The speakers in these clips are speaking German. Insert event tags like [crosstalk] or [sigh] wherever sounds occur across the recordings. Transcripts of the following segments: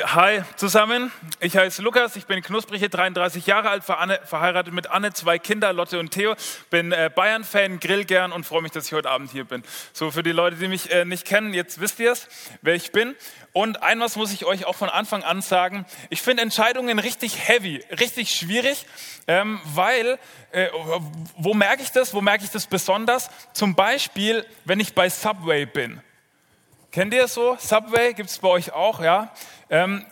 Hi zusammen, ich heiße Lukas, ich bin knusprige 33 Jahre alt, verheiratet mit Anne, zwei Kinder, Lotte und Theo, bin äh, Bayern-Fan, grill gern und freue mich, dass ich heute Abend hier bin. So für die Leute, die mich äh, nicht kennen, jetzt wisst ihr es, wer ich bin. Und ein was muss ich euch auch von Anfang an sagen, ich finde Entscheidungen richtig heavy, richtig schwierig, ähm, weil, äh, wo merke ich das, wo merke ich das besonders? Zum Beispiel, wenn ich bei Subway bin. Kennt ihr es so? Subway gibt es bei euch auch, ja? Ähm,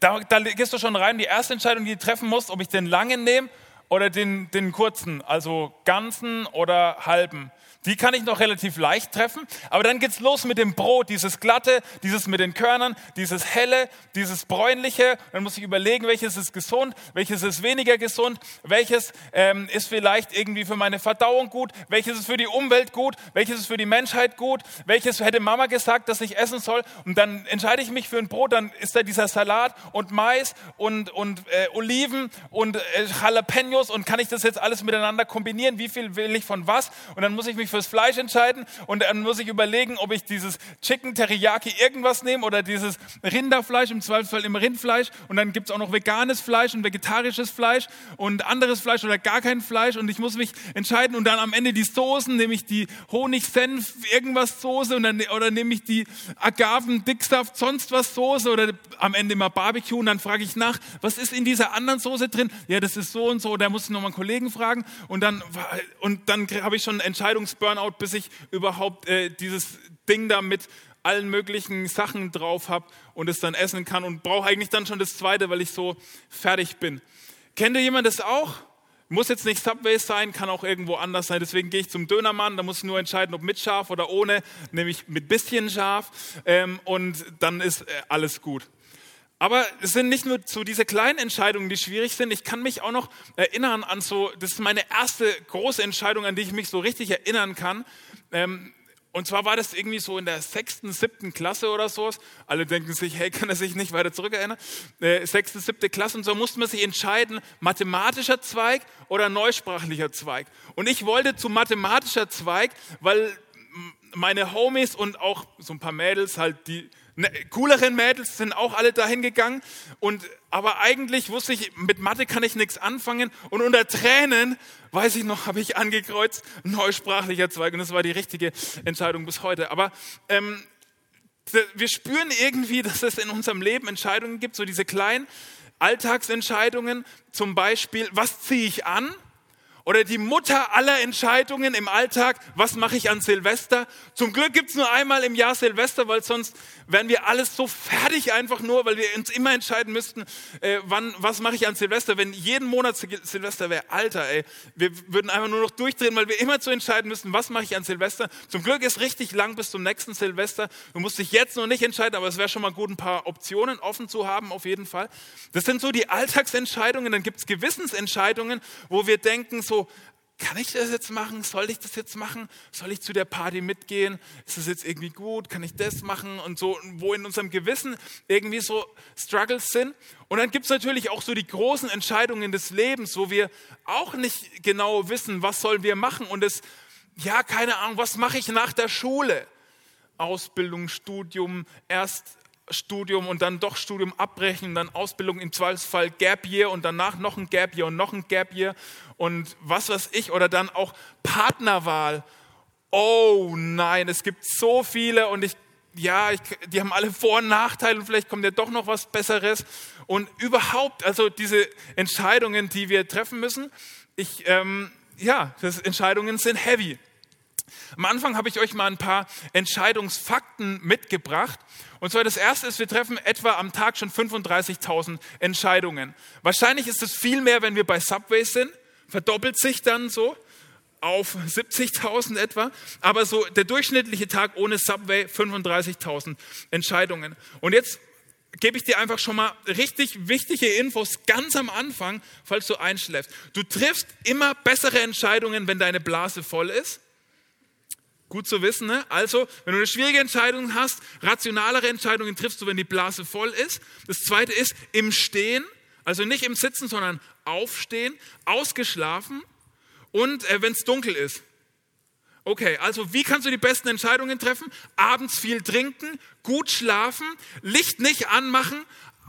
da, da, gehst du schon rein. Die erste Entscheidung, die du treffen musst, ob ich den langen nehme oder den, den kurzen, also ganzen oder halben. Die kann ich noch relativ leicht treffen, aber dann geht's los mit dem Brot, dieses glatte, dieses mit den Körnern, dieses helle, dieses bräunliche. Dann muss ich überlegen, welches ist gesund, welches ist weniger gesund, welches ähm, ist vielleicht irgendwie für meine Verdauung gut, welches ist für die Umwelt gut, welches ist für die Menschheit gut, welches hätte Mama gesagt, dass ich essen soll. Und dann entscheide ich mich für ein Brot, dann ist da dieser Salat und Mais und, und äh, Oliven und äh, Jalapenos und kann ich das jetzt alles miteinander kombinieren? Wie viel will ich von was? Und dann muss ich mich fürs Fleisch entscheiden. Und dann muss ich überlegen, ob ich dieses Chicken Teriyaki irgendwas nehme oder dieses Rinderfleisch, im Zweifelsfall im Rindfleisch. Und dann gibt es auch noch veganes Fleisch und vegetarisches Fleisch und anderes Fleisch oder gar kein Fleisch. Und ich muss mich entscheiden und dann am Ende die Soßen, nehme ich die Honig-Senf irgendwas Soße und dann, oder nehme ich die Agaven Dicksaft sonst was Soße oder am Ende immer Barbecue. Und dann frage ich nach, was ist in dieser anderen Soße drin? Ja, das ist so und so, da muss ich nochmal einen Kollegen fragen. Und dann, und dann habe ich schon einen Entscheidungsburn Burnout, bis ich überhaupt äh, dieses Ding da mit allen möglichen Sachen drauf habe und es dann essen kann und brauche eigentlich dann schon das zweite, weil ich so fertig bin. Kennt ihr jemand das auch? Muss jetzt nicht Subway sein, kann auch irgendwo anders sein. Deswegen gehe ich zum Dönermann, da muss ich nur entscheiden, ob mit Schaf oder ohne, nämlich mit bisschen Schaf ähm, und dann ist äh, alles gut. Aber es sind nicht nur so diese kleinen Entscheidungen, die schwierig sind. Ich kann mich auch noch erinnern an so, das ist meine erste große Entscheidung, an die ich mich so richtig erinnern kann. Ähm, und zwar war das irgendwie so in der sechsten, siebten Klasse oder so. Alle denken sich, hey, kann er sich nicht weiter zurückerinnern? Äh, sechste, siebte Klasse und so musste man sich entscheiden, mathematischer Zweig oder neusprachlicher Zweig. Und ich wollte zu mathematischer Zweig, weil meine Homies und auch so ein paar Mädels halt, die cooleren Mädels sind auch alle dahin gegangen. Und, aber eigentlich wusste ich, mit Mathe kann ich nichts anfangen. Und unter Tränen, weiß ich noch, habe ich angekreuzt, neusprachlicher Zweig. Und das war die richtige Entscheidung bis heute. Aber ähm, wir spüren irgendwie, dass es in unserem Leben Entscheidungen gibt, so diese kleinen Alltagsentscheidungen. Zum Beispiel, was ziehe ich an? Oder die Mutter aller Entscheidungen im Alltag, was mache ich an Silvester? Zum Glück gibt's nur einmal im Jahr Silvester, weil sonst wären wir alles so fertig einfach nur, weil wir uns immer entscheiden müssten, äh, wann, was mache ich an Silvester? Wenn jeden Monat Silvester wäre, Alter, ey, wir würden einfach nur noch durchdrehen, weil wir immer zu entscheiden müssten, was mache ich an Silvester? Zum Glück ist richtig lang bis zum nächsten Silvester. Du musst dich jetzt noch nicht entscheiden, aber es wäre schon mal gut, ein paar Optionen offen zu haben, auf jeden Fall. Das sind so die Alltagsentscheidungen. Dann gibt's Gewissensentscheidungen, wo wir denken so, so, kann ich das jetzt machen? Soll ich das jetzt machen? Soll ich zu der Party mitgehen? Ist das jetzt irgendwie gut? Kann ich das machen? Und so, wo in unserem Gewissen irgendwie so Struggles sind. Und dann gibt es natürlich auch so die großen Entscheidungen des Lebens, wo wir auch nicht genau wissen, was sollen wir machen. Und es, ja, keine Ahnung, was mache ich nach der Schule? Ausbildung, Studium, erst Studium und dann doch Studium abbrechen, dann Ausbildung im Zweifelsfall Gap Year und danach noch ein Gap Year und noch ein Gap Year und was weiß ich oder dann auch Partnerwahl. Oh nein, es gibt so viele und ich ja, ich, die haben alle Vor- und Nachteile und vielleicht kommt ja doch noch was Besseres. Und überhaupt, also diese Entscheidungen, die wir treffen müssen, ich, ähm, ja, das Entscheidungen sind heavy. Am Anfang habe ich euch mal ein paar Entscheidungsfakten mitgebracht. Und zwar das erste ist, wir treffen etwa am Tag schon 35.000 Entscheidungen. Wahrscheinlich ist es viel mehr, wenn wir bei Subway sind. Verdoppelt sich dann so auf 70.000 etwa. Aber so der durchschnittliche Tag ohne Subway 35.000 Entscheidungen. Und jetzt gebe ich dir einfach schon mal richtig wichtige Infos ganz am Anfang, falls du einschläfst. Du triffst immer bessere Entscheidungen, wenn deine Blase voll ist. Gut zu wissen, ne? Also, wenn du eine schwierige Entscheidung hast, rationalere Entscheidungen triffst du, wenn die Blase voll ist. Das zweite ist im Stehen, also nicht im Sitzen, sondern aufstehen, ausgeschlafen und äh, wenn es dunkel ist. Okay, also wie kannst du die besten Entscheidungen treffen? Abends viel trinken, gut schlafen, Licht nicht anmachen,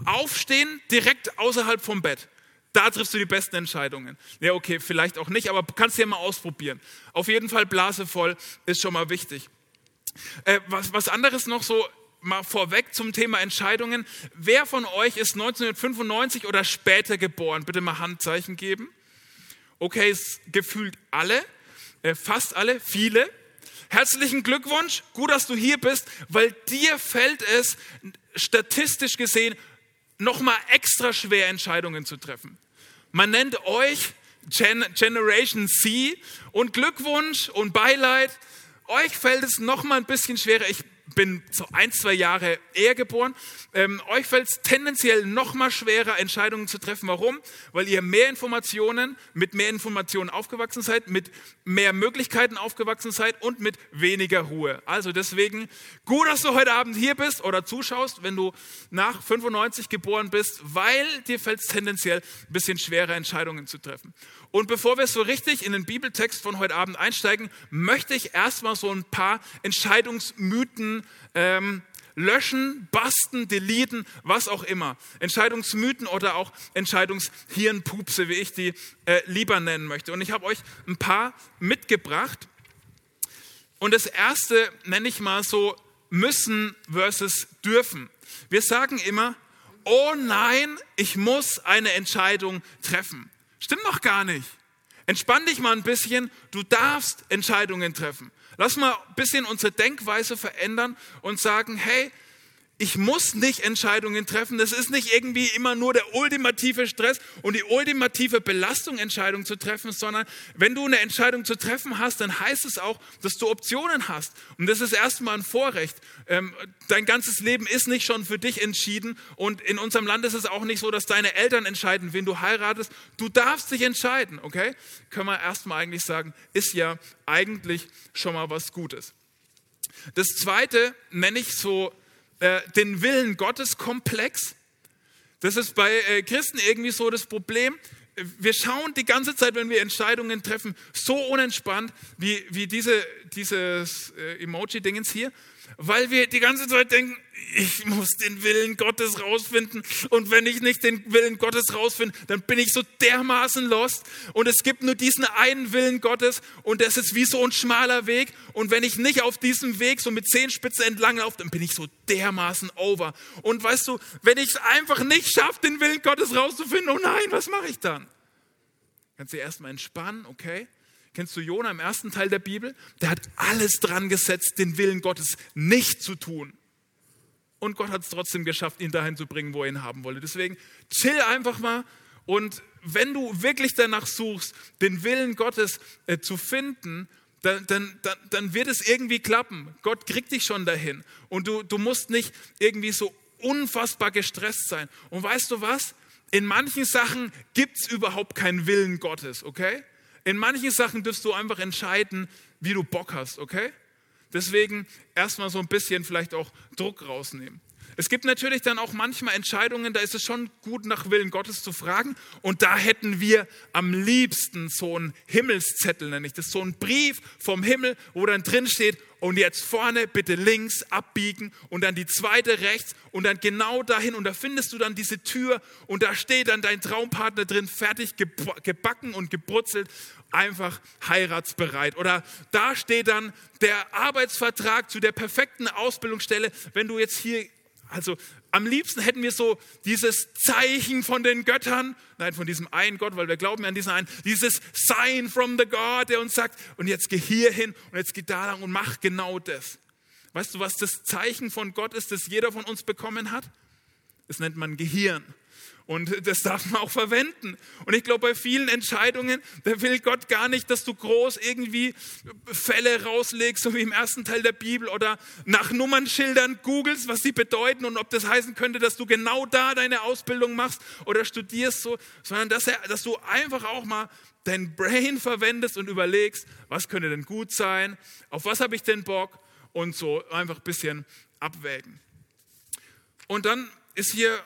Aufstehen direkt außerhalb vom Bett. Da triffst du die besten Entscheidungen. Ja, okay, vielleicht auch nicht, aber kannst du ja mal ausprobieren. Auf jeden Fall Blase voll ist schon mal wichtig. Äh, was, was anderes noch so mal vorweg zum Thema Entscheidungen. Wer von euch ist 1995 oder später geboren? Bitte mal Handzeichen geben. Okay, gefühlt alle, äh, fast alle, viele. Herzlichen Glückwunsch, gut, dass du hier bist, weil dir fällt es statistisch gesehen nochmal extra schwer, Entscheidungen zu treffen. Man nennt euch Gen Generation C und Glückwunsch und Beileid. Euch fällt es nochmal ein bisschen schwerer. Ich bin so ein, zwei Jahre eher geboren. Ähm, euch fällt es tendenziell noch mal schwerer, Entscheidungen zu treffen. Warum? Weil ihr mehr Informationen, mit mehr Informationen aufgewachsen seid, mit mehr Möglichkeiten aufgewachsen seid und mit weniger Ruhe. Also deswegen gut, dass du heute Abend hier bist oder zuschaust, wenn du nach 95 geboren bist, weil dir fällt es tendenziell ein bisschen schwerer, Entscheidungen zu treffen. Und bevor wir so richtig in den Bibeltext von heute Abend einsteigen, möchte ich erstmal so ein paar Entscheidungsmythen ähm, löschen, basten, deleten, was auch immer. Entscheidungsmythen oder auch Entscheidungshirnpupse, wie ich die äh, lieber nennen möchte. Und ich habe euch ein paar mitgebracht. Und das erste nenne ich mal so müssen versus dürfen. Wir sagen immer, oh nein, ich muss eine Entscheidung treffen. Stimmt noch gar nicht. Entspann dich mal ein bisschen. Du darfst Entscheidungen treffen. Lass mal ein bisschen unsere Denkweise verändern und sagen, hey, ich muss nicht Entscheidungen treffen. Das ist nicht irgendwie immer nur der ultimative Stress und die ultimative Belastung, Entscheidungen zu treffen, sondern wenn du eine Entscheidung zu treffen hast, dann heißt es auch, dass du Optionen hast. Und das ist erstmal ein Vorrecht. Ähm, dein ganzes Leben ist nicht schon für dich entschieden und in unserem Land ist es auch nicht so, dass deine Eltern entscheiden, wen du heiratest. Du darfst dich entscheiden, okay? Können wir erstmal eigentlich sagen, ist ja eigentlich schon mal was Gutes. Das zweite nenne ich so äh, den Willen Gottes komplex. Das ist bei äh, Christen irgendwie so das Problem. Wir schauen die ganze Zeit, wenn wir Entscheidungen treffen, so unentspannt wie, wie diese, dieses äh, Emoji-Dingens hier weil wir die ganze Zeit denken, ich muss den Willen Gottes rausfinden und wenn ich nicht den Willen Gottes rausfinde, dann bin ich so dermaßen lost und es gibt nur diesen einen Willen Gottes und das ist wie so ein schmaler Weg und wenn ich nicht auf diesem Weg so mit Zehenspitzen entlang laufe, dann bin ich so dermaßen over. Und weißt du, wenn ich es einfach nicht schaffe, den Willen Gottes rauszufinden, oh nein, was mache ich dann? Kannst du erstmal entspannen, okay? Kennst du Jona im ersten Teil der Bibel? Der hat alles dran gesetzt, den Willen Gottes nicht zu tun. Und Gott hat es trotzdem geschafft, ihn dahin zu bringen, wo er ihn haben wollte. Deswegen chill einfach mal und wenn du wirklich danach suchst, den Willen Gottes äh, zu finden, dann, dann, dann, dann, wird es irgendwie klappen. Gott kriegt dich schon dahin. Und du, du musst nicht irgendwie so unfassbar gestresst sein. Und weißt du was? In manchen Sachen gibt es überhaupt keinen Willen Gottes, okay? In manchen Sachen dürfst du einfach entscheiden, wie du Bock hast, okay? Deswegen erstmal so ein bisschen vielleicht auch Druck rausnehmen. Es gibt natürlich dann auch manchmal Entscheidungen, da ist es schon gut, nach Willen Gottes zu fragen. Und da hätten wir am liebsten so einen Himmelszettel, nenne ich das, so einen Brief vom Himmel, wo dann drin steht, und jetzt vorne bitte links abbiegen und dann die zweite rechts und dann genau dahin und da findest du dann diese Tür und da steht dann dein Traumpartner drin, fertig gebacken und gebrutzelt, einfach heiratsbereit. Oder da steht dann der Arbeitsvertrag zu der perfekten Ausbildungsstelle, wenn du jetzt hier also am liebsten hätten wir so dieses Zeichen von den Göttern, nein, von diesem einen Gott, weil wir glauben an diesen einen, dieses Sign from the God, der uns sagt, und jetzt geh hier hin und jetzt geh da lang und mach genau das. Weißt du, was das Zeichen von Gott ist, das jeder von uns bekommen hat? Das nennt man Gehirn. Und das darf man auch verwenden. Und ich glaube, bei vielen Entscheidungen, da will Gott gar nicht, dass du groß irgendwie Fälle rauslegst, so wie im ersten Teil der Bibel, oder nach Nummernschildern googelst, was sie bedeuten und ob das heißen könnte, dass du genau da deine Ausbildung machst oder studierst, so, sondern dass, er, dass du einfach auch mal dein Brain verwendest und überlegst, was könnte denn gut sein, auf was habe ich denn Bock und so einfach ein bisschen abwägen. Und dann ist hier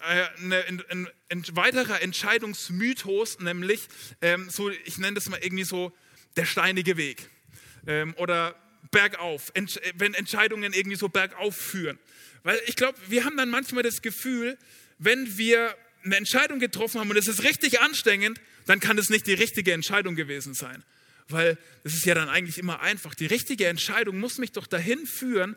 äh, ein, weiterer Entscheidungsmythos, nämlich ähm, so, ich nenne das mal irgendwie so der steinige Weg ähm, oder bergauf, wenn Entscheidungen irgendwie so bergauf führen. Weil ich glaube, wir haben dann manchmal das Gefühl, wenn wir eine Entscheidung getroffen haben und es ist richtig anstrengend, dann kann es nicht die richtige Entscheidung gewesen sein. Weil es ist ja dann eigentlich immer einfach. Die richtige Entscheidung muss mich doch dahin führen,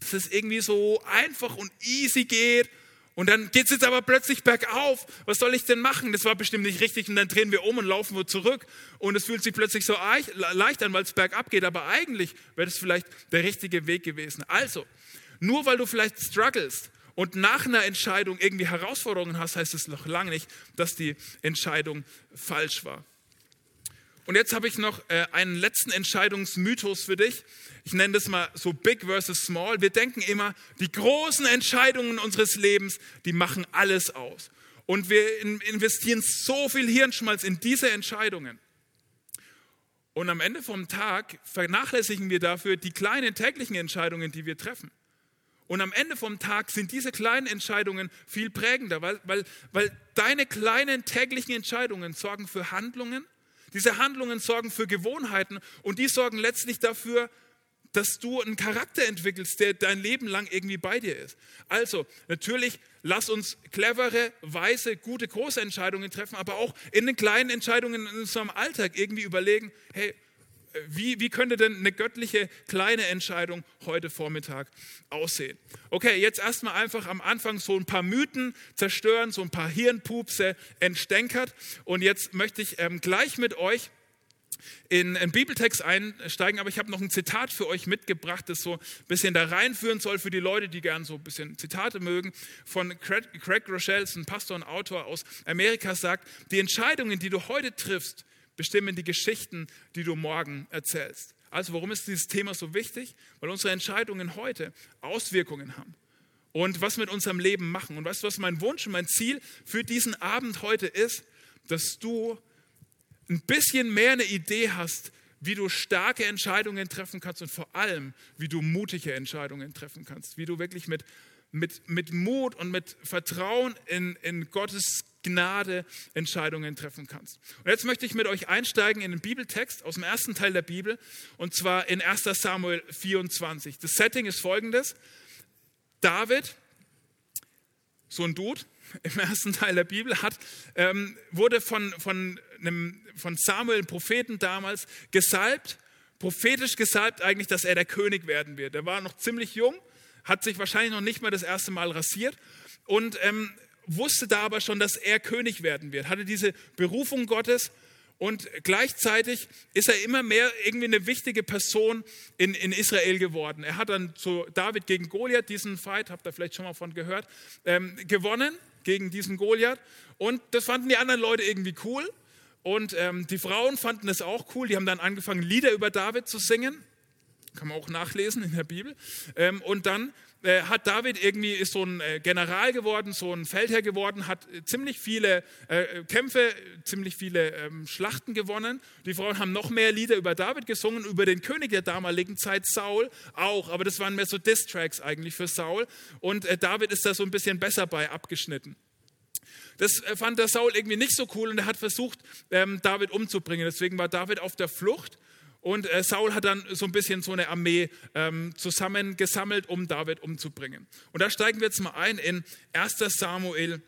dass es irgendwie so einfach und easy geht. Und dann geht es jetzt aber plötzlich bergauf. Was soll ich denn machen? Das war bestimmt nicht richtig. Und dann drehen wir um und laufen wir zurück. Und es fühlt sich plötzlich so leicht an, weil es bergab geht. Aber eigentlich wäre das vielleicht der richtige Weg gewesen. Also, nur weil du vielleicht struggles und nach einer Entscheidung irgendwie Herausforderungen hast, heißt es noch lange nicht, dass die Entscheidung falsch war. Und jetzt habe ich noch äh, einen letzten Entscheidungsmythos für dich. Ich nenne das mal so Big versus Small. Wir denken immer, die großen Entscheidungen unseres Lebens, die machen alles aus. Und wir investieren so viel Hirnschmalz in diese Entscheidungen. Und am Ende vom Tag vernachlässigen wir dafür die kleinen täglichen Entscheidungen, die wir treffen. Und am Ende vom Tag sind diese kleinen Entscheidungen viel prägender, weil, weil, weil deine kleinen täglichen Entscheidungen sorgen für Handlungen, diese Handlungen sorgen für Gewohnheiten und die sorgen letztlich dafür, dass du einen Charakter entwickelst, der dein Leben lang irgendwie bei dir ist. Also, natürlich, lass uns clevere, weise, gute, große Entscheidungen treffen, aber auch in den kleinen Entscheidungen in unserem Alltag irgendwie überlegen, hey, wie, wie könnte denn eine göttliche kleine Entscheidung heute Vormittag aussehen? Okay, jetzt erstmal einfach am Anfang so ein paar Mythen zerstören, so ein paar Hirnpupse entstänkert. Und jetzt möchte ich ähm, gleich mit euch in einen Bibeltext einsteigen, aber ich habe noch ein Zitat für euch mitgebracht, das so ein bisschen da reinführen soll für die Leute, die gern so ein bisschen Zitate mögen. Von Craig, Craig Rochelle, ein Pastor und Autor aus Amerika, sagt, die Entscheidungen, die du heute triffst, bestimmen die Geschichten, die du morgen erzählst. Also warum ist dieses Thema so wichtig? Weil unsere Entscheidungen heute Auswirkungen haben und was mit unserem Leben machen. Und weißt du, was mein Wunsch und mein Ziel für diesen Abend heute ist? Dass du ein bisschen mehr eine Idee hast, wie du starke Entscheidungen treffen kannst und vor allem, wie du mutige Entscheidungen treffen kannst, wie du wirklich mit, mit, mit Mut und mit Vertrauen in, in Gottes Gnade Entscheidungen treffen kannst. Und jetzt möchte ich mit euch einsteigen in den Bibeltext aus dem ersten Teil der Bibel und zwar in 1 Samuel 24. Das Setting ist folgendes. David, so ein Dude [laughs] im ersten Teil der Bibel, hat, ähm, wurde von, von, einem, von Samuel, Propheten damals, gesalbt, prophetisch gesalbt eigentlich, dass er der König werden wird. Er war noch ziemlich jung, hat sich wahrscheinlich noch nicht mal das erste Mal rasiert und ähm, wusste da aber schon, dass er König werden wird, hatte diese Berufung Gottes und gleichzeitig ist er immer mehr irgendwie eine wichtige Person in, in Israel geworden. Er hat dann zu David gegen Goliath diesen Fight, habt ihr vielleicht schon mal von gehört, ähm, gewonnen gegen diesen Goliath. Und das fanden die anderen Leute irgendwie cool. Und ähm, die Frauen fanden es auch cool. Die haben dann angefangen, Lieder über David zu singen. Kann man auch nachlesen in der Bibel. Ähm, und dann äh, hat David irgendwie, ist so ein äh, General geworden, so ein Feldherr geworden, hat äh, ziemlich viele Kämpfe, ziemlich viele ähm, Schlachten gewonnen. Die Frauen haben noch mehr Lieder über David gesungen, über den König der damaligen Zeit, Saul auch, aber das waren mehr so Diss-Tracks eigentlich für Saul. Und David ist da so ein bisschen besser bei abgeschnitten. Das fand der Saul irgendwie nicht so cool und er hat versucht, ähm, David umzubringen. Deswegen war David auf der Flucht und äh, Saul hat dann so ein bisschen so eine Armee ähm, zusammengesammelt, um David umzubringen. Und da steigen wir jetzt mal ein in 1 Samuel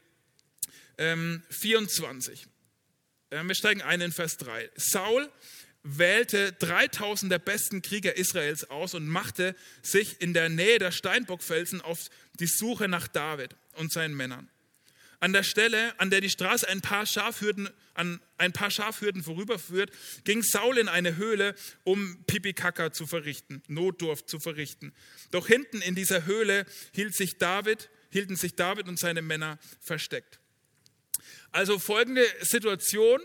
ähm, 24. Äh, wir steigen ein in Vers 3. Saul wählte 3000 der besten Krieger Israels aus und machte sich in der Nähe der Steinbockfelsen auf die Suche nach David und seinen Männern. An der Stelle, an der die Straße ein paar Schafhürden, an ein paar Schafhürden vorüberführt, ging Saul in eine Höhle, um Pipikaka zu verrichten, Notdurft zu verrichten. Doch hinten in dieser Höhle hielt sich David, hielten sich David und seine Männer versteckt. Also folgende Situation.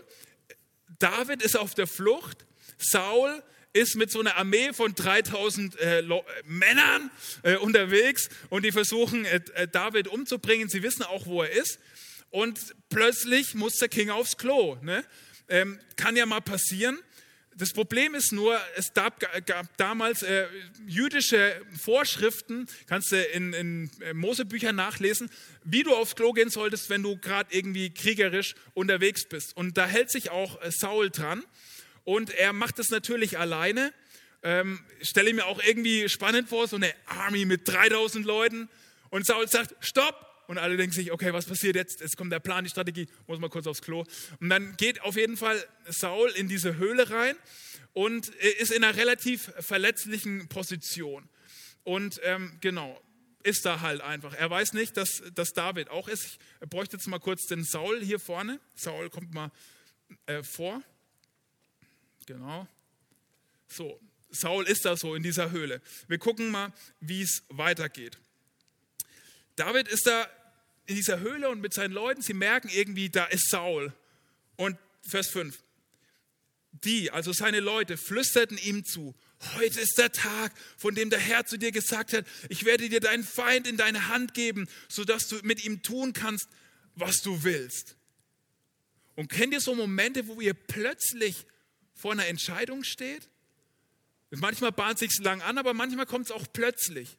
David ist auf der Flucht. Saul ist mit so einer Armee von 3000 äh, Männern äh, unterwegs und die versuchen, äh, äh, David umzubringen. Sie wissen auch, wo er ist. Und plötzlich muss der King aufs Klo. Ne? Ähm, kann ja mal passieren. Das Problem ist nur, es gab, gab damals äh, jüdische Vorschriften, kannst du in, in äh, Mosebüchern nachlesen, wie du aufs Klo gehen solltest, wenn du gerade irgendwie kriegerisch unterwegs bist. Und da hält sich auch Saul dran. Und er macht es natürlich alleine. Ähm, stelle mir auch irgendwie spannend vor, so eine Army mit 3000 Leuten. Und Saul sagt, stopp. und alle denken sich, okay, was passiert jetzt? Jetzt kommt der Plan, die Strategie, muss mal kurz aufs Klo. Und dann geht auf jeden Fall Saul in diese Höhle rein und ist in einer relativ verletzlichen Position. Und ähm, genau, ist da halt einfach. Er weiß nicht, dass, dass David auch ist. Ich bräuchte jetzt mal kurz den Saul hier vorne. Saul kommt mal äh, vor. Genau. So, Saul ist da so in dieser Höhle. Wir gucken mal, wie es weitergeht. David ist da in dieser Höhle und mit seinen Leuten, sie merken irgendwie, da ist Saul. Und Vers 5. Die, also seine Leute, flüsterten ihm zu, heute ist der Tag, von dem der Herr zu dir gesagt hat, ich werde dir deinen Feind in deine Hand geben, sodass du mit ihm tun kannst, was du willst. Und kennt ihr so Momente, wo ihr plötzlich vor einer Entscheidung steht? Manchmal bahnt es sich lang an, aber manchmal kommt es auch plötzlich.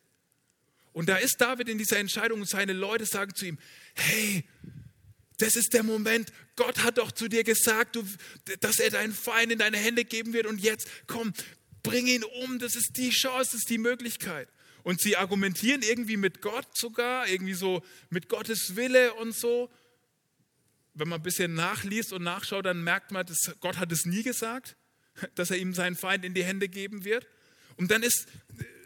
Und da ist David in dieser Entscheidung und seine Leute sagen zu ihm, hey, das ist der Moment, Gott hat doch zu dir gesagt, du, dass er deinen Feind in deine Hände geben wird und jetzt komm, bring ihn um, das ist die Chance, das ist die Möglichkeit. Und sie argumentieren irgendwie mit Gott sogar, irgendwie so mit Gottes Wille und so. Wenn man ein bisschen nachliest und nachschaut, dann merkt man, dass Gott hat es nie gesagt, dass er ihm seinen Feind in die Hände geben wird. Und dann ist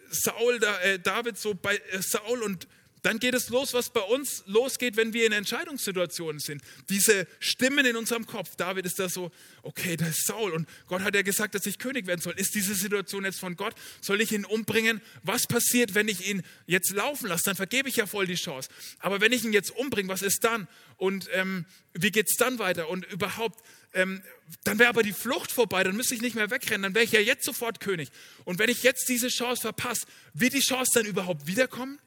Saul, äh, David so bei äh, Saul und dann geht es los, was bei uns losgeht, wenn wir in Entscheidungssituationen sind. Diese Stimmen in unserem Kopf. David ist da so, okay, da ist Saul und Gott hat ja gesagt, dass ich König werden soll. Ist diese Situation jetzt von Gott? Soll ich ihn umbringen? Was passiert, wenn ich ihn jetzt laufen lasse? Dann vergebe ich ja voll die Chance. Aber wenn ich ihn jetzt umbringe, was ist dann? Und ähm, wie geht es dann weiter? Und überhaupt, ähm, dann wäre aber die Flucht vorbei, dann müsste ich nicht mehr wegrennen, dann wäre ich ja jetzt sofort König. Und wenn ich jetzt diese Chance verpasse, wird die Chance dann überhaupt wiederkommen?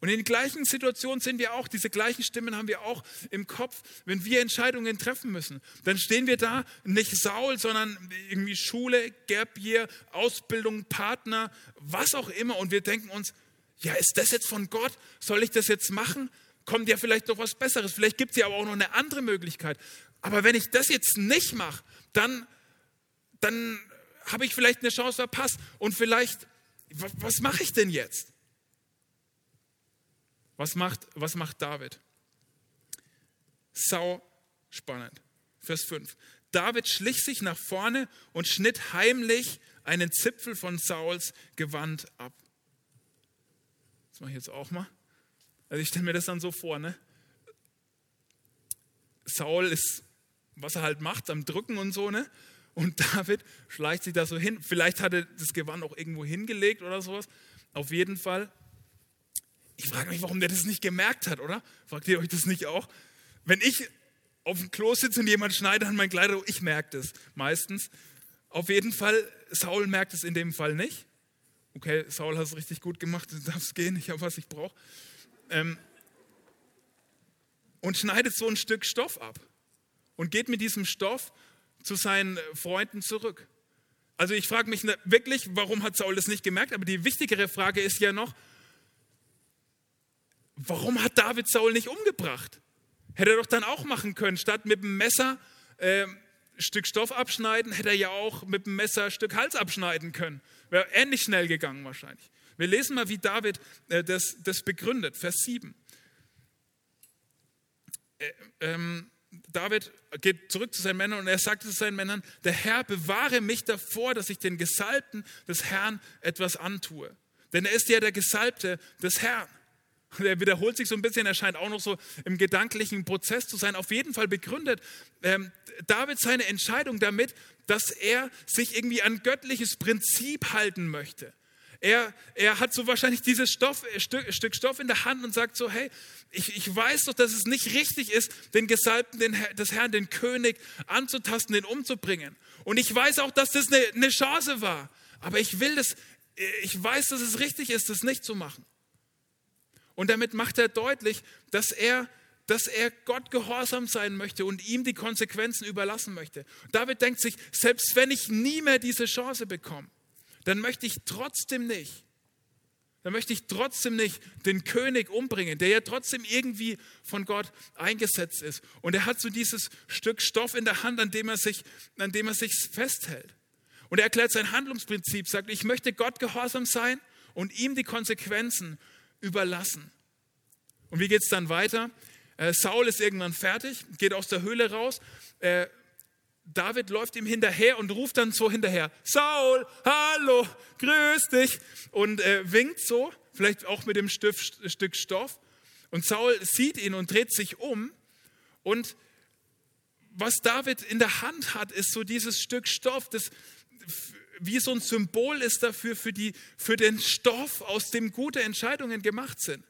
Und in den gleichen Situationen sind wir auch, diese gleichen Stimmen haben wir auch im Kopf, wenn wir Entscheidungen treffen müssen. Dann stehen wir da, nicht Saul, sondern irgendwie Schule, Gap Year, Ausbildung, Partner, was auch immer. Und wir denken uns, ja, ist das jetzt von Gott? Soll ich das jetzt machen? Kommt ja vielleicht noch was Besseres. Vielleicht gibt es ja aber auch noch eine andere Möglichkeit. Aber wenn ich das jetzt nicht mache, dann, dann habe ich vielleicht eine Chance verpasst. Und vielleicht, was, was mache ich denn jetzt? Was macht, was macht David? Sau spannend. Vers 5. David schlich sich nach vorne und schnitt heimlich einen Zipfel von Sauls Gewand ab. Das mache ich jetzt auch mal. Also ich stelle mir das dann so vor, ne? Saul ist was er halt macht, am Drücken und so, ne? Und [laughs] David schleicht sich da so hin. Vielleicht hat er das Gewand auch irgendwo hingelegt oder sowas. Auf jeden Fall. Ich frage mich, warum der das nicht gemerkt hat, oder? Fragt ihr euch das nicht auch? Wenn ich auf dem Klo sitze und jemand schneidet an mein Kleider, ich merke das meistens. Auf jeden Fall, Saul merkt es in dem Fall nicht. Okay, Saul hat es richtig gut gemacht, du darfst gehen, ich habe, was ich brauche. Ähm, und schneidet so ein Stück Stoff ab und geht mit diesem Stoff zu seinen Freunden zurück. Also ich frage mich ne, wirklich, warum hat Saul das nicht gemerkt? Aber die wichtigere Frage ist ja noch, warum hat David Saul nicht umgebracht? Hätte er doch dann auch machen können, statt mit dem Messer äh, Stück Stoff abschneiden, hätte er ja auch mit dem Messer Stück Hals abschneiden können. Wäre ähnlich schnell gegangen wahrscheinlich. Wir lesen mal, wie David äh, das, das begründet, Vers 7. Äh, ähm, David geht zurück zu seinen Männern und er sagte zu seinen Männern, der Herr bewahre mich davor, dass ich den Gesalbten des Herrn etwas antue. Denn er ist ja der Gesalbte des Herrn. Und er wiederholt sich so ein bisschen, er scheint auch noch so im gedanklichen Prozess zu sein. Auf jeden Fall begründet ähm, David seine Entscheidung damit, dass er sich irgendwie an göttliches Prinzip halten möchte. Er, er hat so wahrscheinlich dieses Stoff, äh, Stück, Stück Stoff in der Hand und sagt so, hey, ich, ich weiß doch, dass es nicht richtig ist, den Gesalbten den, des Herrn, den König anzutasten, den umzubringen. Und ich weiß auch, dass das eine, eine Chance war. Aber ich will das, ich weiß, dass es richtig ist, das nicht zu machen. Und damit macht er deutlich, dass er, dass er Gott gehorsam sein möchte und ihm die Konsequenzen überlassen möchte. David denkt sich, selbst wenn ich nie mehr diese Chance bekomme, dann möchte ich trotzdem nicht, dann möchte ich trotzdem nicht den König umbringen, der ja trotzdem irgendwie von Gott eingesetzt ist. Und er hat so dieses Stück Stoff in der Hand, an dem er sich, an dem er sich festhält. Und er erklärt sein Handlungsprinzip, sagt, ich möchte Gott gehorsam sein und ihm die Konsequenzen überlassen. Und wie geht es dann weiter? Äh, Saul ist irgendwann fertig, geht aus der Höhle raus. Äh, David läuft ihm hinterher und ruft dann so hinterher, Saul, hallo, grüß dich. Und äh, winkt so, vielleicht auch mit dem Stück, Stück Stoff. Und Saul sieht ihn und dreht sich um. Und was David in der Hand hat, ist so dieses Stück Stoff, das wie so ein Symbol ist dafür, für, die, für den Stoff, aus dem gute Entscheidungen gemacht sind.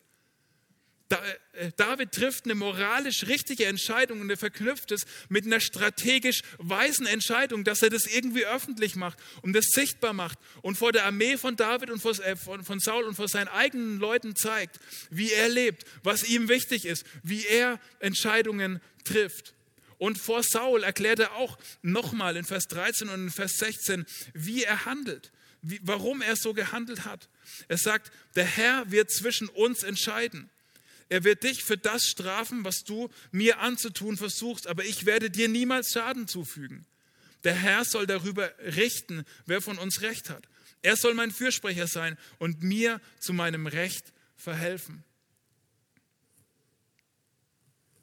Äh, David trifft eine moralisch richtige Entscheidung und er verknüpft es mit einer strategisch weisen Entscheidung, dass er das irgendwie öffentlich macht und das sichtbar macht und vor der Armee von David und äh, von Saul und vor seinen eigenen Leuten zeigt, wie er lebt, was ihm wichtig ist, wie er Entscheidungen trifft. Und vor Saul erklärt er auch nochmal in Vers 13 und in Vers 16, wie er handelt, wie, warum er so gehandelt hat. Er sagt, der Herr wird zwischen uns entscheiden. Er wird dich für das strafen, was du mir anzutun versuchst, aber ich werde dir niemals Schaden zufügen. Der Herr soll darüber richten, wer von uns Recht hat. Er soll mein Fürsprecher sein und mir zu meinem Recht verhelfen.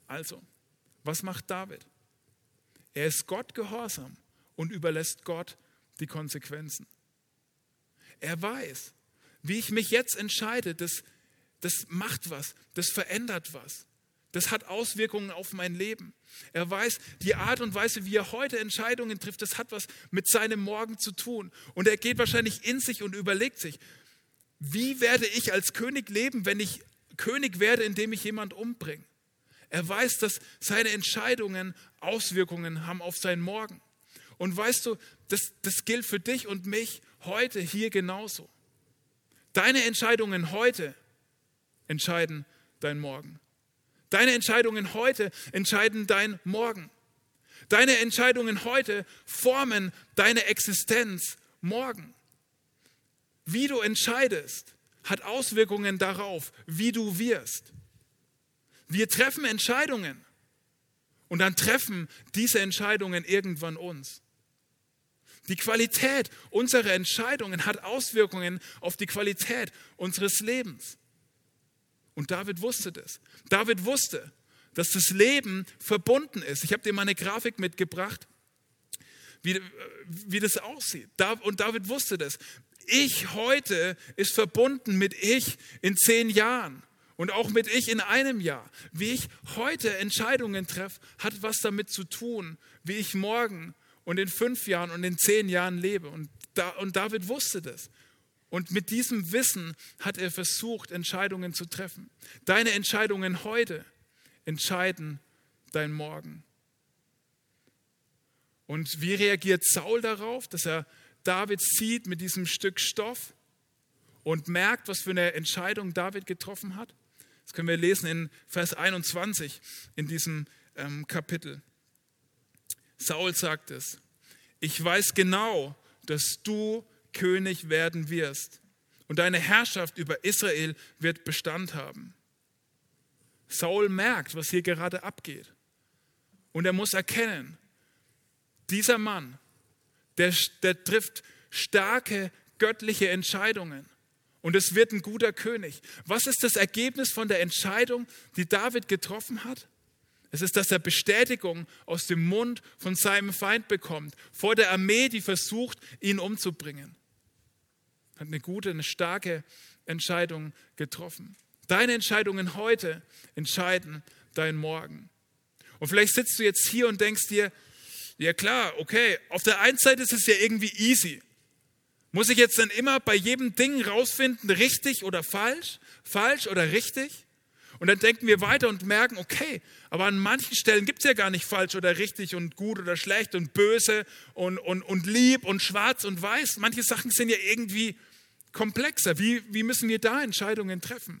Also, was macht David? Er ist Gott gehorsam und überlässt Gott die Konsequenzen. Er weiß, wie ich mich jetzt entscheide, das das macht was, das verändert was. Das hat Auswirkungen auf mein Leben. Er weiß, die Art und Weise, wie er heute Entscheidungen trifft, das hat was mit seinem Morgen zu tun. Und er geht wahrscheinlich in sich und überlegt sich, wie werde ich als König leben, wenn ich König werde, indem ich jemand umbringe? Er weiß, dass seine Entscheidungen Auswirkungen haben auf sein Morgen. Und weißt du, das, das gilt für dich und mich heute hier genauso. Deine Entscheidungen heute entscheiden dein Morgen. Deine Entscheidungen heute entscheiden dein Morgen. Deine Entscheidungen heute formen deine Existenz morgen. Wie du entscheidest, hat Auswirkungen darauf, wie du wirst. Wir treffen Entscheidungen und dann treffen diese Entscheidungen irgendwann uns. Die Qualität unserer Entscheidungen hat Auswirkungen auf die Qualität unseres Lebens. Und David wusste das. David wusste, dass das Leben verbunden ist. Ich habe dir mal eine Grafik mitgebracht, wie, wie das aussieht. Und David wusste das. Ich heute ist verbunden mit ich in zehn Jahren und auch mit ich in einem Jahr. Wie ich heute Entscheidungen treffe, hat was damit zu tun, wie ich morgen und in fünf Jahren und in zehn Jahren lebe. Und, da, und David wusste das. Und mit diesem Wissen hat er versucht, Entscheidungen zu treffen. Deine Entscheidungen heute entscheiden dein Morgen. Und wie reagiert Saul darauf, dass er David sieht mit diesem Stück Stoff und merkt, was für eine Entscheidung David getroffen hat? Das können wir lesen in Vers 21 in diesem ähm, Kapitel. Saul sagt es, ich weiß genau, dass du König werden wirst. Und deine Herrschaft über Israel wird Bestand haben. Saul merkt, was hier gerade abgeht. Und er muss erkennen, dieser Mann, der, der trifft starke göttliche Entscheidungen. Und es wird ein guter König. Was ist das Ergebnis von der Entscheidung, die David getroffen hat? Es ist, dass er Bestätigung aus dem Mund von seinem Feind bekommt, vor der Armee, die versucht, ihn umzubringen hat eine gute, eine starke Entscheidung getroffen. Deine Entscheidungen heute entscheiden dein Morgen. Und vielleicht sitzt du jetzt hier und denkst dir, ja klar, okay, auf der einen Seite ist es ja irgendwie easy. Muss ich jetzt dann immer bei jedem Ding rausfinden, richtig oder falsch, falsch oder richtig? Und dann denken wir weiter und merken, okay, aber an manchen Stellen gibt es ja gar nicht falsch oder richtig und gut oder schlecht und böse und, und, und lieb und schwarz und weiß. Manche Sachen sind ja irgendwie komplexer. Wie, wie müssen wir da Entscheidungen treffen?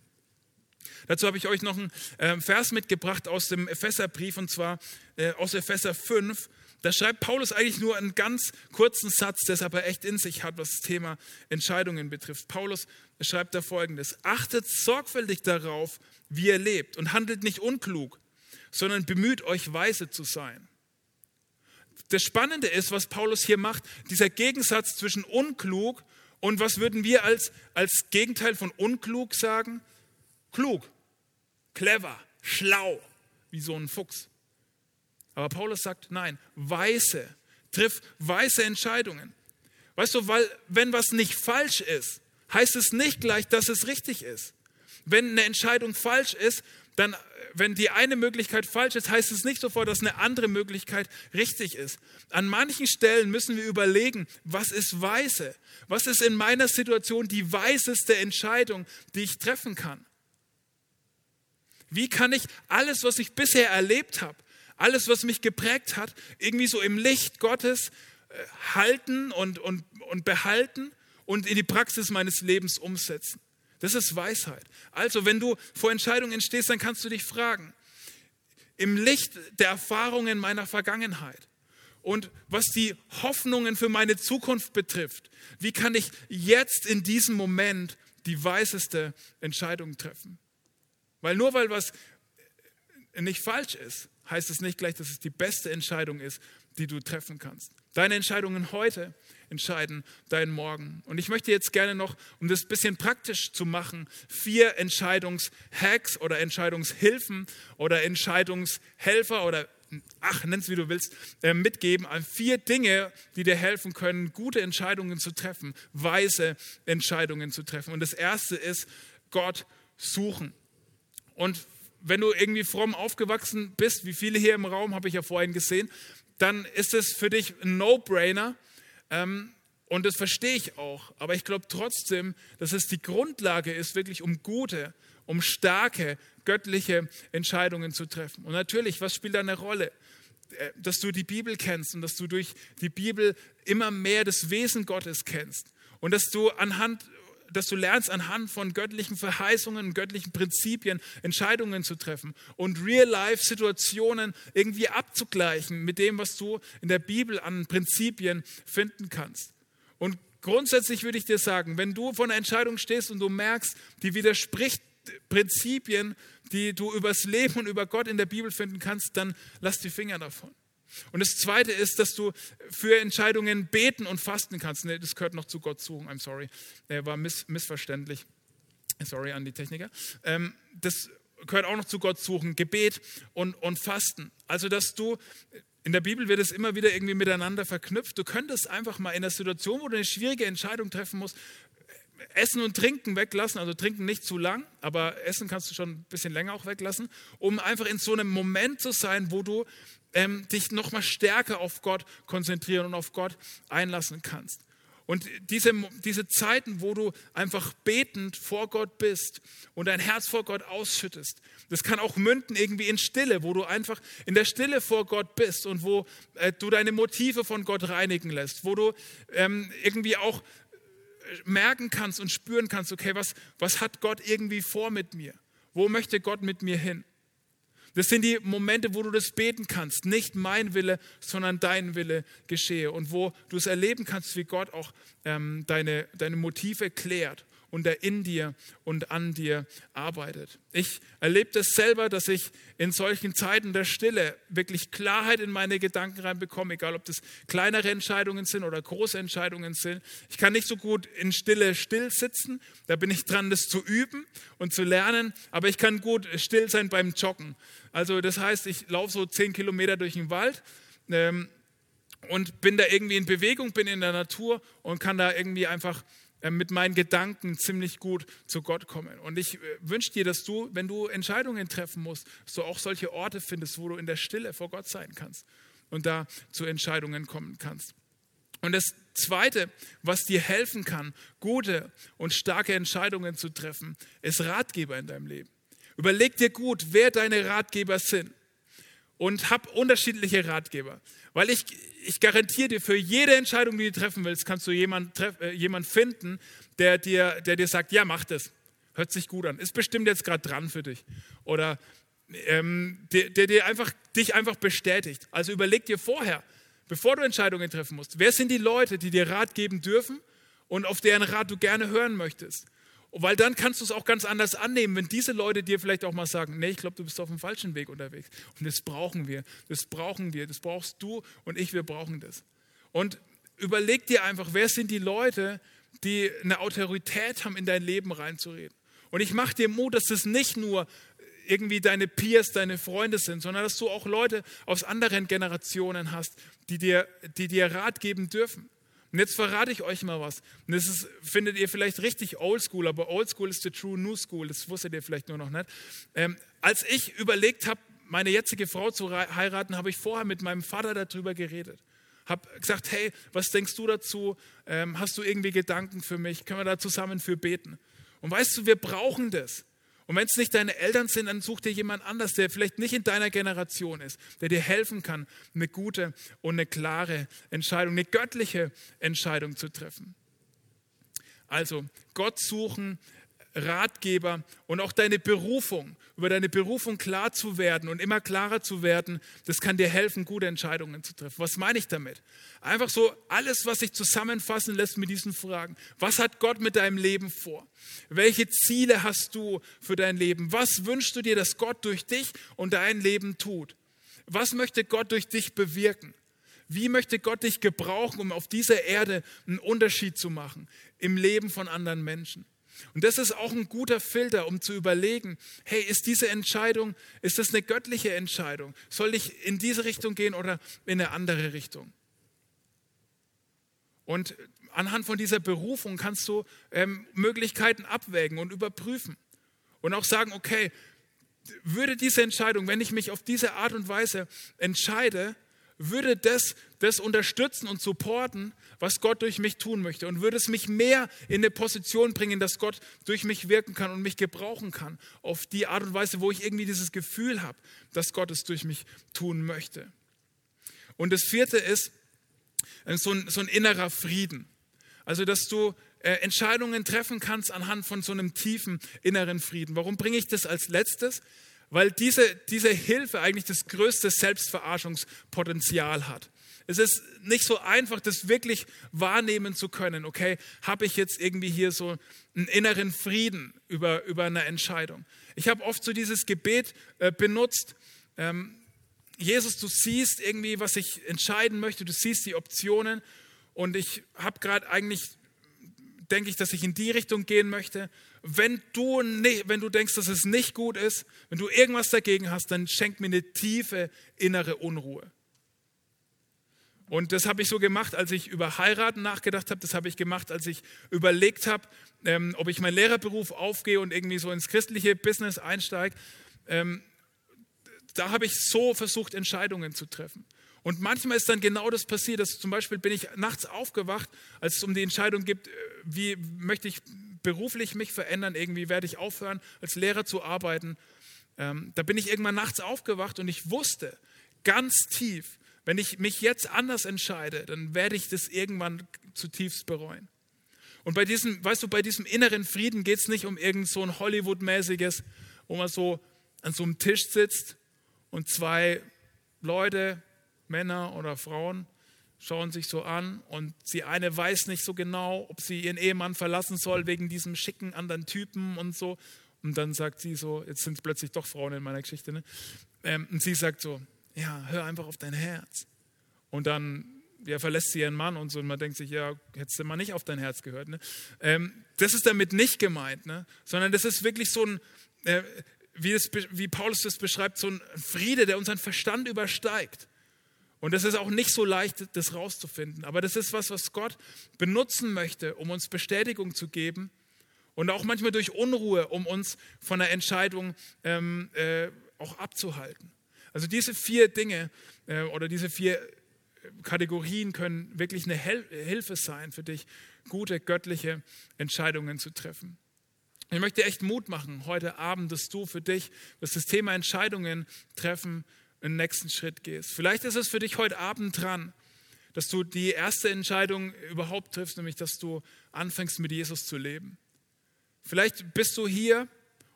Dazu habe ich euch noch einen äh, Vers mitgebracht aus dem Epheserbrief und zwar äh, aus Epheser 5. Da schreibt Paulus eigentlich nur einen ganz kurzen Satz, der es aber echt in sich hat, was das Thema Entscheidungen betrifft. Paulus schreibt da folgendes: Achtet sorgfältig darauf, wie ihr lebt und handelt nicht unklug, sondern bemüht euch, weise zu sein. Das Spannende ist, was Paulus hier macht, dieser Gegensatz zwischen unklug und was würden wir als, als Gegenteil von unklug sagen? Klug. clever, schlau, wie so ein Fuchs. Aber Paulus sagt, nein, weise, triff weise Entscheidungen. Weißt du, weil wenn was nicht falsch ist, heißt es nicht gleich, dass es richtig ist. Wenn eine Entscheidung falsch ist, dann, wenn die eine Möglichkeit falsch ist, heißt es nicht sofort, dass eine andere Möglichkeit richtig ist. An manchen Stellen müssen wir überlegen, was ist weise? Was ist in meiner Situation die weiseste Entscheidung, die ich treffen kann? Wie kann ich alles, was ich bisher erlebt habe, alles, was mich geprägt hat, irgendwie so im Licht Gottes äh, halten und, und, und behalten und in die Praxis meines Lebens umsetzen? Das ist Weisheit. Also, wenn du vor Entscheidungen stehst, dann kannst du dich fragen, im Licht der Erfahrungen meiner Vergangenheit und was die Hoffnungen für meine Zukunft betrifft, wie kann ich jetzt in diesem Moment die weiseste Entscheidung treffen? Weil nur weil was nicht falsch ist, heißt es nicht gleich, dass es die beste Entscheidung ist, die du treffen kannst. Deine Entscheidungen heute entscheiden deinen Morgen. Und ich möchte jetzt gerne noch, um das ein bisschen praktisch zu machen, vier Entscheidungshacks oder Entscheidungshilfen oder Entscheidungshelfer oder ach, nenn es wie du willst, äh, mitgeben. Vier Dinge, die dir helfen können, gute Entscheidungen zu treffen, weise Entscheidungen zu treffen. Und das erste ist Gott suchen. Und wenn du irgendwie fromm aufgewachsen bist, wie viele hier im Raum, habe ich ja vorhin gesehen, dann ist es für dich ein No-Brainer. Ähm, und das verstehe ich auch. Aber ich glaube trotzdem, dass es die Grundlage ist, wirklich um gute, um starke, göttliche Entscheidungen zu treffen. Und natürlich, was spielt da eine Rolle? Äh, dass du die Bibel kennst und dass du durch die Bibel immer mehr das Wesen Gottes kennst. Und dass du anhand dass du lernst, anhand von göttlichen Verheißungen, göttlichen Prinzipien Entscheidungen zu treffen und Real-Life-Situationen irgendwie abzugleichen mit dem, was du in der Bibel an Prinzipien finden kannst. Und grundsätzlich würde ich dir sagen, wenn du vor einer Entscheidung stehst und du merkst, die widerspricht Prinzipien, die du übers Leben und über Gott in der Bibel finden kannst, dann lass die Finger davon. Und das Zweite ist, dass du für Entscheidungen beten und fasten kannst. Nee, das gehört noch zu Gott zu. I'm sorry. Er war miss missverständlich. Sorry an die Techniker. Ähm, das gehört auch noch zu Gott suchen. Gebet und, und Fasten. Also, dass du in der Bibel wird es immer wieder irgendwie miteinander verknüpft. Du könntest einfach mal in der Situation, wo du eine schwierige Entscheidung treffen musst, Essen und Trinken weglassen, also trinken nicht zu lang, aber Essen kannst du schon ein bisschen länger auch weglassen, um einfach in so einem Moment zu sein, wo du ähm, dich nochmal stärker auf Gott konzentrieren und auf Gott einlassen kannst. Und diese, diese Zeiten, wo du einfach betend vor Gott bist und dein Herz vor Gott ausschüttest, das kann auch münden irgendwie in Stille, wo du einfach in der Stille vor Gott bist und wo äh, du deine Motive von Gott reinigen lässt, wo du ähm, irgendwie auch merken kannst und spüren kannst, okay, was, was hat Gott irgendwie vor mit mir? Wo möchte Gott mit mir hin? Das sind die Momente, wo du das beten kannst. Nicht mein Wille, sondern dein Wille geschehe. Und wo du es erleben kannst, wie Gott auch ähm, deine, deine Motive klärt und er in dir und an dir arbeitet. Ich erlebe das selber, dass ich in solchen Zeiten der Stille wirklich Klarheit in meine Gedanken reinbekomme, egal ob das kleinere Entscheidungen sind oder große Entscheidungen sind. Ich kann nicht so gut in Stille still sitzen, da bin ich dran, das zu üben und zu lernen, aber ich kann gut still sein beim Joggen. Also das heißt, ich laufe so zehn Kilometer durch den Wald. Ähm, und bin da irgendwie in Bewegung, bin in der Natur und kann da irgendwie einfach mit meinen Gedanken ziemlich gut zu Gott kommen. Und ich äh, wünsche dir, dass du, wenn du Entscheidungen treffen musst, du auch solche Orte findest, wo du in der Stille vor Gott sein kannst und da zu Entscheidungen kommen kannst. Und das Zweite, was dir helfen kann, gute und starke Entscheidungen zu treffen, ist Ratgeber in deinem Leben. Überleg dir gut, wer deine Ratgeber sind und hab unterschiedliche Ratgeber. Weil ich, ich garantiere dir, für jede Entscheidung, die du treffen willst, kannst du jemanden äh, jemand finden, der dir, der dir sagt, ja, mach das. Hört sich gut an. Ist bestimmt jetzt gerade dran für dich. Oder ähm, der, der dir einfach, dich einfach bestätigt. Also überleg dir vorher, bevor du Entscheidungen treffen musst, wer sind die Leute, die dir Rat geben dürfen und auf deren Rat du gerne hören möchtest. Weil dann kannst du es auch ganz anders annehmen, wenn diese Leute dir vielleicht auch mal sagen, nee, ich glaube, du bist auf dem falschen Weg unterwegs. Und das brauchen wir, das brauchen wir, das brauchst du und ich, wir brauchen das. Und überleg dir einfach, wer sind die Leute, die eine Autorität haben, in dein Leben reinzureden. Und ich mache dir Mut, dass das nicht nur irgendwie deine Peers, deine Freunde sind, sondern dass du auch Leute aus anderen Generationen hast, die dir, die dir Rat geben dürfen. Und jetzt verrate ich euch mal was. Und das ist, findet ihr vielleicht richtig oldschool, aber oldschool ist the true new school. Das wusstet ihr vielleicht nur noch nicht. Ähm, als ich überlegt habe, meine jetzige Frau zu heiraten, habe ich vorher mit meinem Vater darüber geredet. Habe gesagt, hey, was denkst du dazu? Ähm, hast du irgendwie Gedanken für mich? Können wir da zusammen für beten? Und weißt du, wir brauchen das. Und wenn es nicht deine Eltern sind, dann such dir jemand anders, der vielleicht nicht in deiner Generation ist, der dir helfen kann, eine gute und eine klare Entscheidung, eine göttliche Entscheidung zu treffen. Also Gott suchen, Ratgeber und auch deine Berufung, über deine Berufung klar zu werden und immer klarer zu werden, das kann dir helfen, gute Entscheidungen zu treffen. Was meine ich damit? Einfach so alles, was sich zusammenfassen lässt mit diesen Fragen. Was hat Gott mit deinem Leben vor? Welche Ziele hast du für dein Leben? Was wünschst du dir, dass Gott durch dich und dein Leben tut? Was möchte Gott durch dich bewirken? Wie möchte Gott dich gebrauchen, um auf dieser Erde einen Unterschied zu machen im Leben von anderen Menschen? Und das ist auch ein guter Filter, um zu überlegen, hey, ist diese Entscheidung, ist das eine göttliche Entscheidung? Soll ich in diese Richtung gehen oder in eine andere Richtung? Und anhand von dieser Berufung kannst du ähm, Möglichkeiten abwägen und überprüfen. Und auch sagen, okay, würde diese Entscheidung, wenn ich mich auf diese Art und Weise entscheide, würde das, das unterstützen und supporten, was Gott durch mich tun möchte und würde es mich mehr in eine Position bringen, dass Gott durch mich wirken kann und mich gebrauchen kann, auf die Art und Weise, wo ich irgendwie dieses Gefühl habe, dass Gott es durch mich tun möchte. Und das vierte ist äh, so ein, so ein innerer Frieden. Also, dass du äh, Entscheidungen treffen kannst anhand von so einem tiefen inneren Frieden. Warum bringe ich das als letztes? Weil diese, diese Hilfe eigentlich das größte Selbstverarschungspotenzial hat. Es ist nicht so einfach, das wirklich wahrnehmen zu können. Okay, habe ich jetzt irgendwie hier so einen inneren Frieden über, über eine Entscheidung? Ich habe oft so dieses Gebet äh, benutzt. Ähm, Jesus, du siehst irgendwie, was ich entscheiden möchte, du siehst die Optionen und ich habe gerade eigentlich, denke ich, dass ich in die Richtung gehen möchte wenn du, nicht, wenn du denkst, dass es nicht gut ist, wenn du irgendwas dagegen hast, dann schenk mir eine tiefe innere Unruhe. Und das habe ich so gemacht, als ich über Heiraten nachgedacht habe. Das habe ich gemacht, als ich überlegt habe, ähm, ob ich meinen Lehrerberuf aufgehe und irgendwie so ins christliche Business einsteige. Ähm, da habe ich so versucht, Entscheidungen zu treffen. Und manchmal ist dann genau das passiert, dass zum Beispiel bin ich nachts aufgewacht, als es um die Entscheidung geht, äh, wie möchte ich beruflich mich verändern, irgendwie werde ich aufhören, als Lehrer zu arbeiten. Ähm, da bin ich irgendwann nachts aufgewacht und ich wusste ganz tief, wenn ich mich jetzt anders entscheide, dann werde ich das irgendwann zutiefst bereuen. Und bei diesem, weißt du, bei diesem inneren Frieden geht es nicht um irgend so ein Hollywood-mäßiges, wo man so an so einem Tisch sitzt und zwei Leute, Männer oder Frauen, schauen sich so an und die eine weiß nicht so genau, ob sie ihren Ehemann verlassen soll wegen diesem schicken anderen Typen und so. Und dann sagt sie so, jetzt sind es plötzlich doch Frauen in meiner Geschichte, ne? Ähm, und sie sagt so, ja, hör einfach auf dein Herz. Und dann ja, verlässt sie ihren Mann und so. Und man denkt sich, ja, hättest du mal nicht auf dein Herz gehört. Ne? Ähm, das ist damit nicht gemeint, ne? sondern das ist wirklich so ein, äh, wie, das, wie Paulus das beschreibt, so ein Friede, der unseren Verstand übersteigt. Und es ist auch nicht so leicht, das rauszufinden. Aber das ist was, was Gott benutzen möchte, um uns Bestätigung zu geben und auch manchmal durch Unruhe, um uns von der Entscheidung ähm, äh, auch abzuhalten. Also diese vier Dinge äh, oder diese vier Kategorien können wirklich eine Hel Hilfe sein für dich, gute göttliche Entscheidungen zu treffen. Ich möchte echt Mut machen heute Abend, dass du für dich, dass das Thema Entscheidungen treffen, einen nächsten Schritt gehst. Vielleicht ist es für dich heute Abend dran, dass du die erste Entscheidung überhaupt triffst, nämlich dass du anfängst mit Jesus zu leben. Vielleicht bist du hier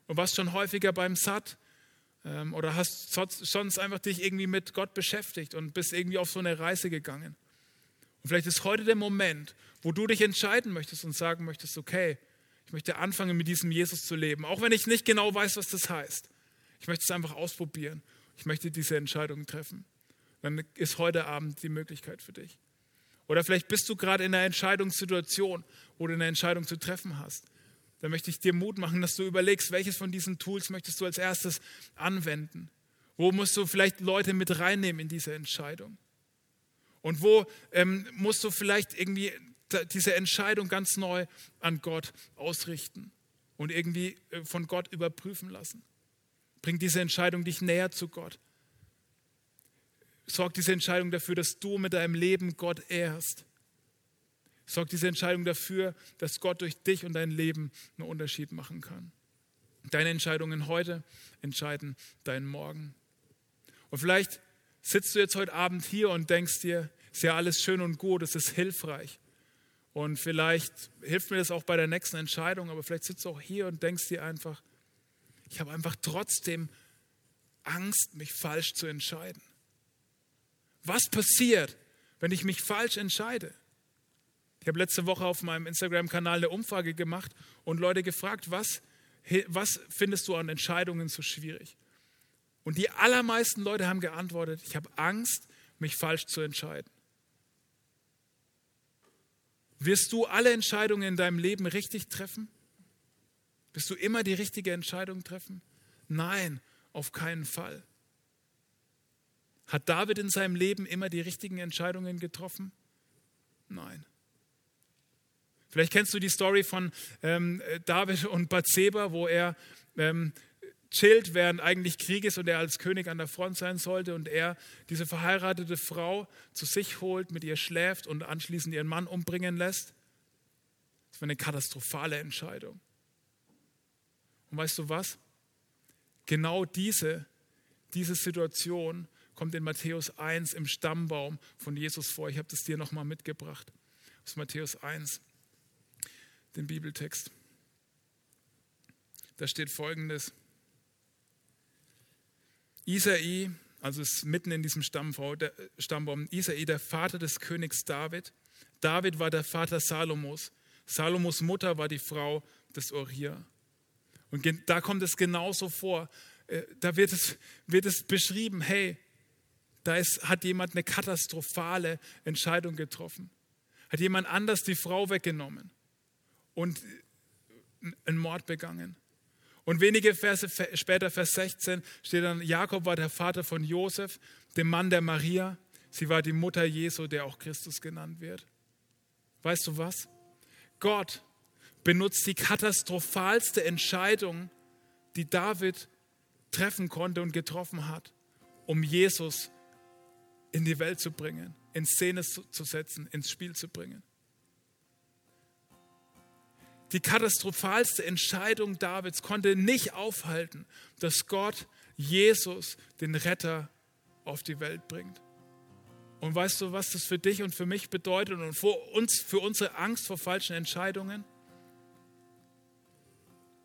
und warst schon häufiger beim Satt ähm, oder hast sonst einfach dich irgendwie mit Gott beschäftigt und bist irgendwie auf so eine Reise gegangen. Und vielleicht ist heute der Moment, wo du dich entscheiden möchtest und sagen möchtest, okay, ich möchte anfangen mit diesem Jesus zu leben, auch wenn ich nicht genau weiß, was das heißt. Ich möchte es einfach ausprobieren ich möchte diese Entscheidung treffen, dann ist heute Abend die Möglichkeit für dich. Oder vielleicht bist du gerade in einer Entscheidungssituation, wo du eine Entscheidung zu treffen hast. dann möchte ich dir Mut machen, dass du überlegst, welches von diesen Tools möchtest du als erstes anwenden. Wo musst du vielleicht Leute mit reinnehmen in diese Entscheidung? Und wo ähm, musst du vielleicht irgendwie diese Entscheidung ganz neu an Gott ausrichten und irgendwie äh, von Gott überprüfen lassen? Bringt diese Entscheidung dich näher zu Gott? Sorgt diese Entscheidung dafür, dass du mit deinem Leben Gott ehrst? Sorgt diese Entscheidung dafür, dass Gott durch dich und dein Leben einen Unterschied machen kann? Deine Entscheidungen heute entscheiden deinen Morgen. Und vielleicht sitzt du jetzt heute Abend hier und denkst dir, ist ja alles schön und gut, es ist hilfreich. Und vielleicht hilft mir das auch bei der nächsten Entscheidung, aber vielleicht sitzt du auch hier und denkst dir einfach, ich habe einfach trotzdem Angst, mich falsch zu entscheiden. Was passiert, wenn ich mich falsch entscheide? Ich habe letzte Woche auf meinem Instagram-Kanal eine Umfrage gemacht und Leute gefragt, was, was findest du an Entscheidungen so schwierig? Und die allermeisten Leute haben geantwortet, ich habe Angst, mich falsch zu entscheiden. Wirst du alle Entscheidungen in deinem Leben richtig treffen? Wirst du immer die richtige Entscheidung treffen? Nein, auf keinen Fall. Hat David in seinem Leben immer die richtigen Entscheidungen getroffen? Nein. Vielleicht kennst du die Story von ähm, David und Bathseba, wo er ähm, chillt, während eigentlich Krieg ist und er als König an der Front sein sollte und er diese verheiratete Frau zu sich holt, mit ihr schläft und anschließend ihren Mann umbringen lässt. Das war eine katastrophale Entscheidung. Und weißt du was? Genau diese, diese Situation kommt in Matthäus 1 im Stammbaum von Jesus vor. Ich habe das dir nochmal mitgebracht. Aus Matthäus 1, den Bibeltext. Da steht folgendes. Isai, also ist mitten in diesem Stammbaum, Isai, der Vater des Königs David. David war der Vater Salomos. Salomos Mutter war die Frau des Uriah. Und da kommt es genauso vor. Äh, da wird es, wird es beschrieben, hey, da ist, hat jemand eine katastrophale Entscheidung getroffen. Hat jemand anders die Frau weggenommen und einen Mord begangen. Und wenige Verse später, Vers 16, steht dann, Jakob war der Vater von Josef, dem Mann der Maria. Sie war die Mutter Jesu, der auch Christus genannt wird. Weißt du was? Gott benutzt die katastrophalste Entscheidung, die David treffen konnte und getroffen hat, um Jesus in die Welt zu bringen, in Szene zu setzen, ins Spiel zu bringen. Die katastrophalste Entscheidung Davids konnte nicht aufhalten, dass Gott Jesus, den Retter, auf die Welt bringt. Und weißt du, was das für dich und für mich bedeutet und für, uns, für unsere Angst vor falschen Entscheidungen?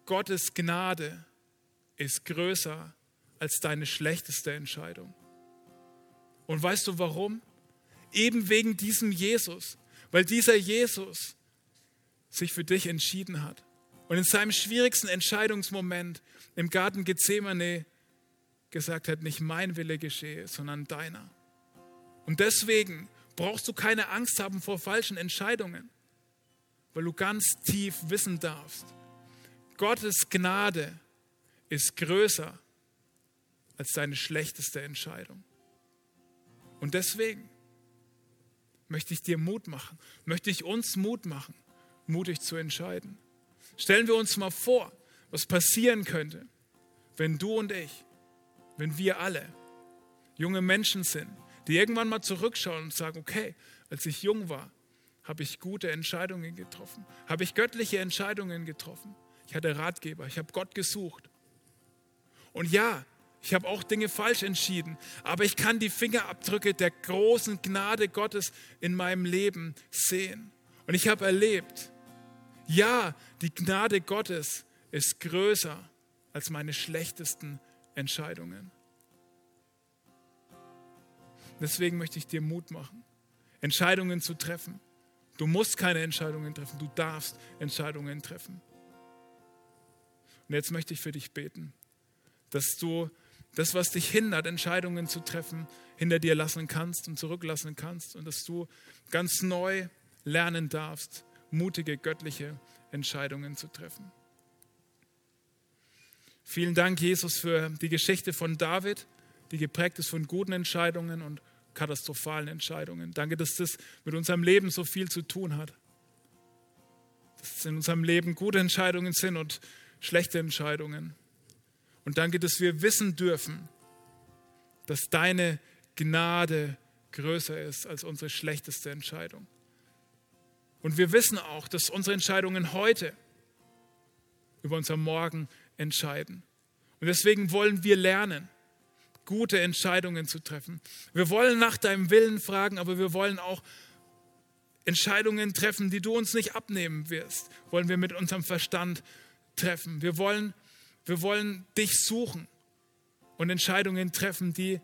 Gottes Gnade ist größer als deine schlechteste Entscheidung. Und weißt du warum? Eben wegen diesem Jesus, weil dieser Jesus sich für dich entschieden hat und in seinem schwierigsten Entscheidungsmoment im Garten Gethsemane gesagt hat, nicht mein Wille geschehe, sondern deiner. Und deswegen brauchst du keine Angst haben vor falschen Entscheidungen, weil du ganz tief wissen darfst, Gottes Gnade ist größer als deine schlechteste Entscheidung. Und deswegen möchte ich dir Mut machen, möchte ich uns Mut machen, mutig zu entscheiden. Stellen wir uns mal vor, was passieren könnte, wenn du und ich, wenn wir alle junge Menschen sind, die irgendwann mal zurückschauen und sagen, okay, als ich jung war, habe ich gute Entscheidungen getroffen, habe ich göttliche Entscheidungen getroffen. Ich hatte Ratgeber, ich habe Gott gesucht. Und ja, ich habe auch Dinge falsch entschieden, aber ich kann die Fingerabdrücke der großen Gnade Gottes in meinem Leben sehen. Und ich habe erlebt, ja, die Gnade Gottes ist größer als meine schlechtesten Entscheidungen. Deswegen möchte ich dir Mut machen, Entscheidungen zu treffen. Du musst keine Entscheidungen treffen, du darfst Entscheidungen treffen. Und jetzt möchte ich für dich beten, dass du das, was dich hindert, Entscheidungen zu treffen, hinter dir lassen kannst und zurücklassen kannst und dass du ganz neu lernen darfst, mutige göttliche Entscheidungen zu treffen. Vielen Dank, Jesus, für die Geschichte von David, die geprägt ist von guten Entscheidungen und katastrophalen Entscheidungen. Danke, dass das mit unserem Leben so viel zu tun hat. Dass es in unserem Leben gute Entscheidungen sind und schlechte Entscheidungen. Und danke, dass wir wissen dürfen, dass deine Gnade größer ist als unsere schlechteste Entscheidung. Und wir wissen auch, dass unsere Entscheidungen heute über unser Morgen entscheiden. Und deswegen wollen wir lernen, gute Entscheidungen zu treffen. Wir wollen nach deinem Willen fragen, aber wir wollen auch Entscheidungen treffen, die du uns nicht abnehmen wirst, wollen wir mit unserem Verstand treffen. Wir wollen, wir wollen dich suchen und Entscheidungen treffen, die,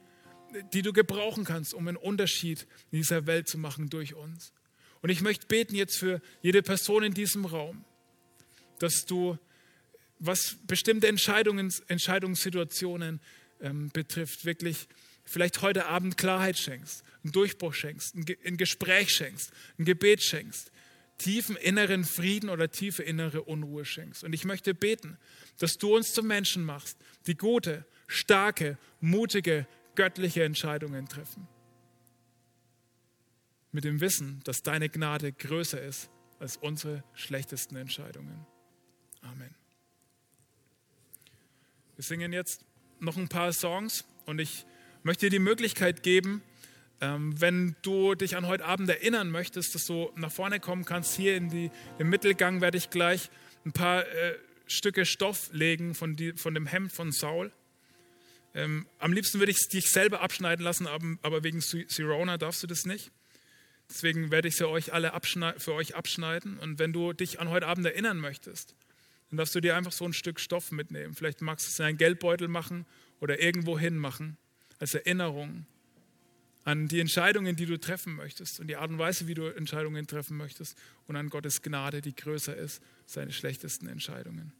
die du gebrauchen kannst, um einen Unterschied in dieser Welt zu machen durch uns. Und ich möchte beten jetzt für jede Person in diesem Raum, dass du, was bestimmte Entscheidungen, Entscheidungssituationen ähm, betrifft, wirklich vielleicht heute Abend Klarheit schenkst, einen Durchbruch schenkst, ein, ein Gespräch schenkst, ein Gebet schenkst, tiefen inneren Frieden oder tiefe innere Unruhe schenkst. Und ich möchte beten, dass du uns zu Menschen machst, die gute, starke, mutige, göttliche Entscheidungen treffen. Mit dem Wissen, dass deine Gnade größer ist als unsere schlechtesten Entscheidungen. Amen. Wir singen jetzt noch ein paar Songs und ich möchte dir die Möglichkeit geben, wenn du dich an heute Abend erinnern möchtest, dass du nach vorne kommen kannst. Hier in die, den Mittelgang werde ich gleich ein paar äh, Stücke Stoff legen von, die, von dem Hemd von Saul. Ähm, am liebsten würde ich es dich selber abschneiden lassen, aber, aber wegen Sirona darfst du das nicht. Deswegen werde ich sie euch alle für euch abschneiden. Und wenn du dich an heute Abend erinnern möchtest, dann darfst du dir einfach so ein Stück Stoff mitnehmen. Vielleicht magst du es in einen Geldbeutel machen oder irgendwo hin machen, als Erinnerung an die Entscheidungen, die du treffen möchtest und die Art und Weise, wie du Entscheidungen treffen möchtest und an Gottes Gnade, die größer ist, seine schlechtesten Entscheidungen.